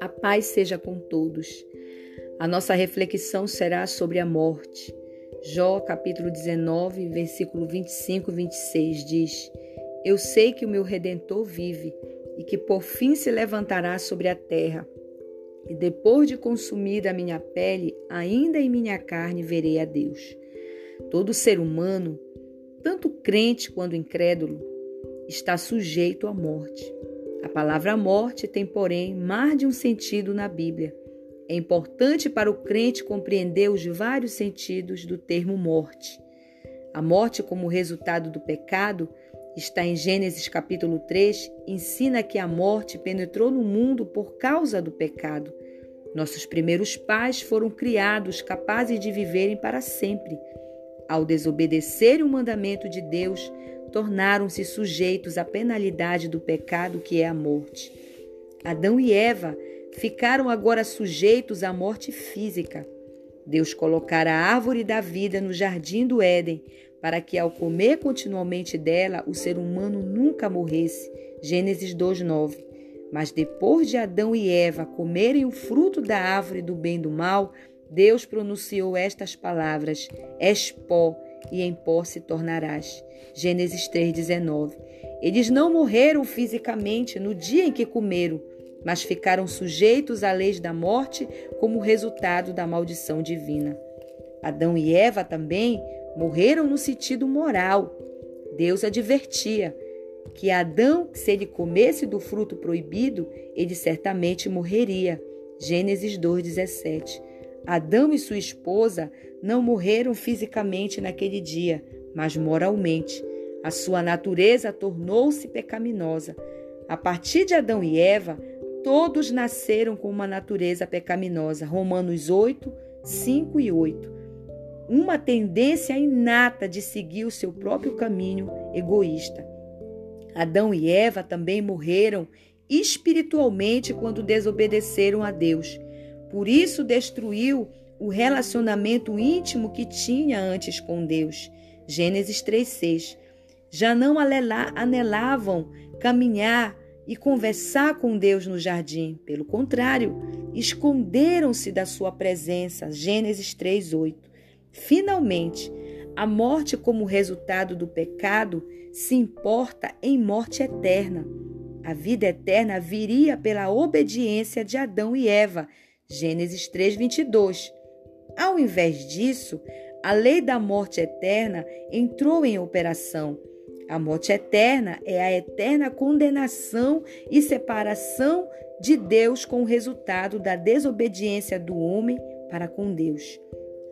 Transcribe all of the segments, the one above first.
A paz seja com todos. A nossa reflexão será sobre a morte. Jó, capítulo 19, versículo 25 e 26 diz: Eu sei que o meu redentor vive e que por fim se levantará sobre a terra. E depois de consumida a minha pele, ainda em minha carne verei a Deus. Todo ser humano, tanto crente quanto incrédulo, está sujeito à morte. A palavra morte tem, porém, mais de um sentido na Bíblia. É importante para o crente compreender os vários sentidos do termo morte. A morte, como resultado do pecado, está em Gênesis capítulo 3, ensina que a morte penetrou no mundo por causa do pecado. Nossos primeiros pais foram criados capazes de viverem para sempre. Ao desobedecerem o mandamento de Deus, tornaram-se sujeitos à penalidade do pecado que é a morte. Adão e Eva ficaram agora sujeitos à morte física. Deus colocara a árvore da vida no jardim do Éden, para que ao comer continuamente dela, o ser humano nunca morresse. Gênesis 2:9. Mas depois de Adão e Eva comerem o fruto da árvore do bem e do mal, Deus pronunciou estas palavras: És pó, e em pó se tornarás. Gênesis 3:19. Eles não morreram fisicamente no dia em que comeram, mas ficaram sujeitos à lei da morte como resultado da maldição divina. Adão e Eva também morreram no sentido moral. Deus advertia que Adão, se ele comesse do fruto proibido, ele certamente morreria. Gênesis 2:17. Adão e sua esposa não morreram fisicamente naquele dia, mas moralmente. A sua natureza tornou-se pecaminosa. A partir de Adão e Eva, Todos nasceram com uma natureza pecaminosa. Romanos 8, 5 e 8. Uma tendência inata de seguir o seu próprio caminho egoísta. Adão e Eva também morreram espiritualmente quando desobedeceram a Deus. Por isso destruiu o relacionamento íntimo que tinha antes com Deus. Gênesis 3:6. Já não anelavam caminhar e conversar com Deus no jardim. Pelo contrário, esconderam-se da sua presença. Gênesis 3:8. Finalmente, a morte como resultado do pecado se importa em morte eterna. A vida eterna viria pela obediência de Adão e Eva. Gênesis 3:22. Ao invés disso, a lei da morte eterna entrou em operação a morte eterna é a eterna condenação e separação de Deus com o resultado da desobediência do homem para com Deus.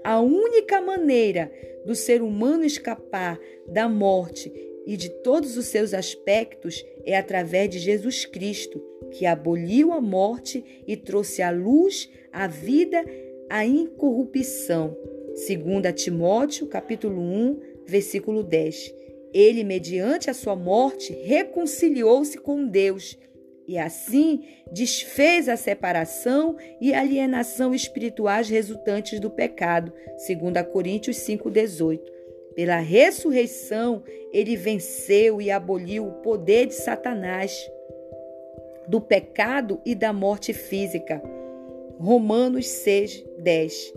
A única maneira do ser humano escapar da morte e de todos os seus aspectos é através de Jesus Cristo, que aboliu a morte e trouxe à luz a vida, a incorrupção. Segundo Timóteo, capítulo 1, versículo 10. Ele, mediante a sua morte, reconciliou-se com Deus e assim desfez a separação e alienação espirituais resultantes do pecado, segundo Coríntios 5:18. Pela ressurreição, ele venceu e aboliu o poder de Satanás, do pecado e da morte física. Romanos 6:10.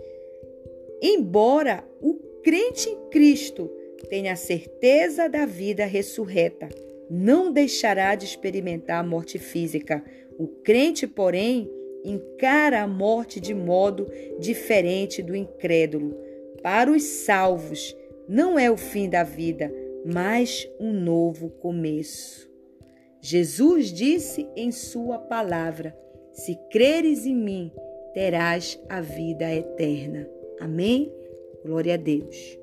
Embora o crente em Cristo tenha certeza da vida ressurreta. Não deixará de experimentar a morte física. O crente, porém, encara a morte de modo diferente do incrédulo. Para os salvos, não é o fim da vida, mas um novo começo. Jesus disse em Sua palavra: Se creres em mim, terás a vida eterna. Amém? Glória a Deus.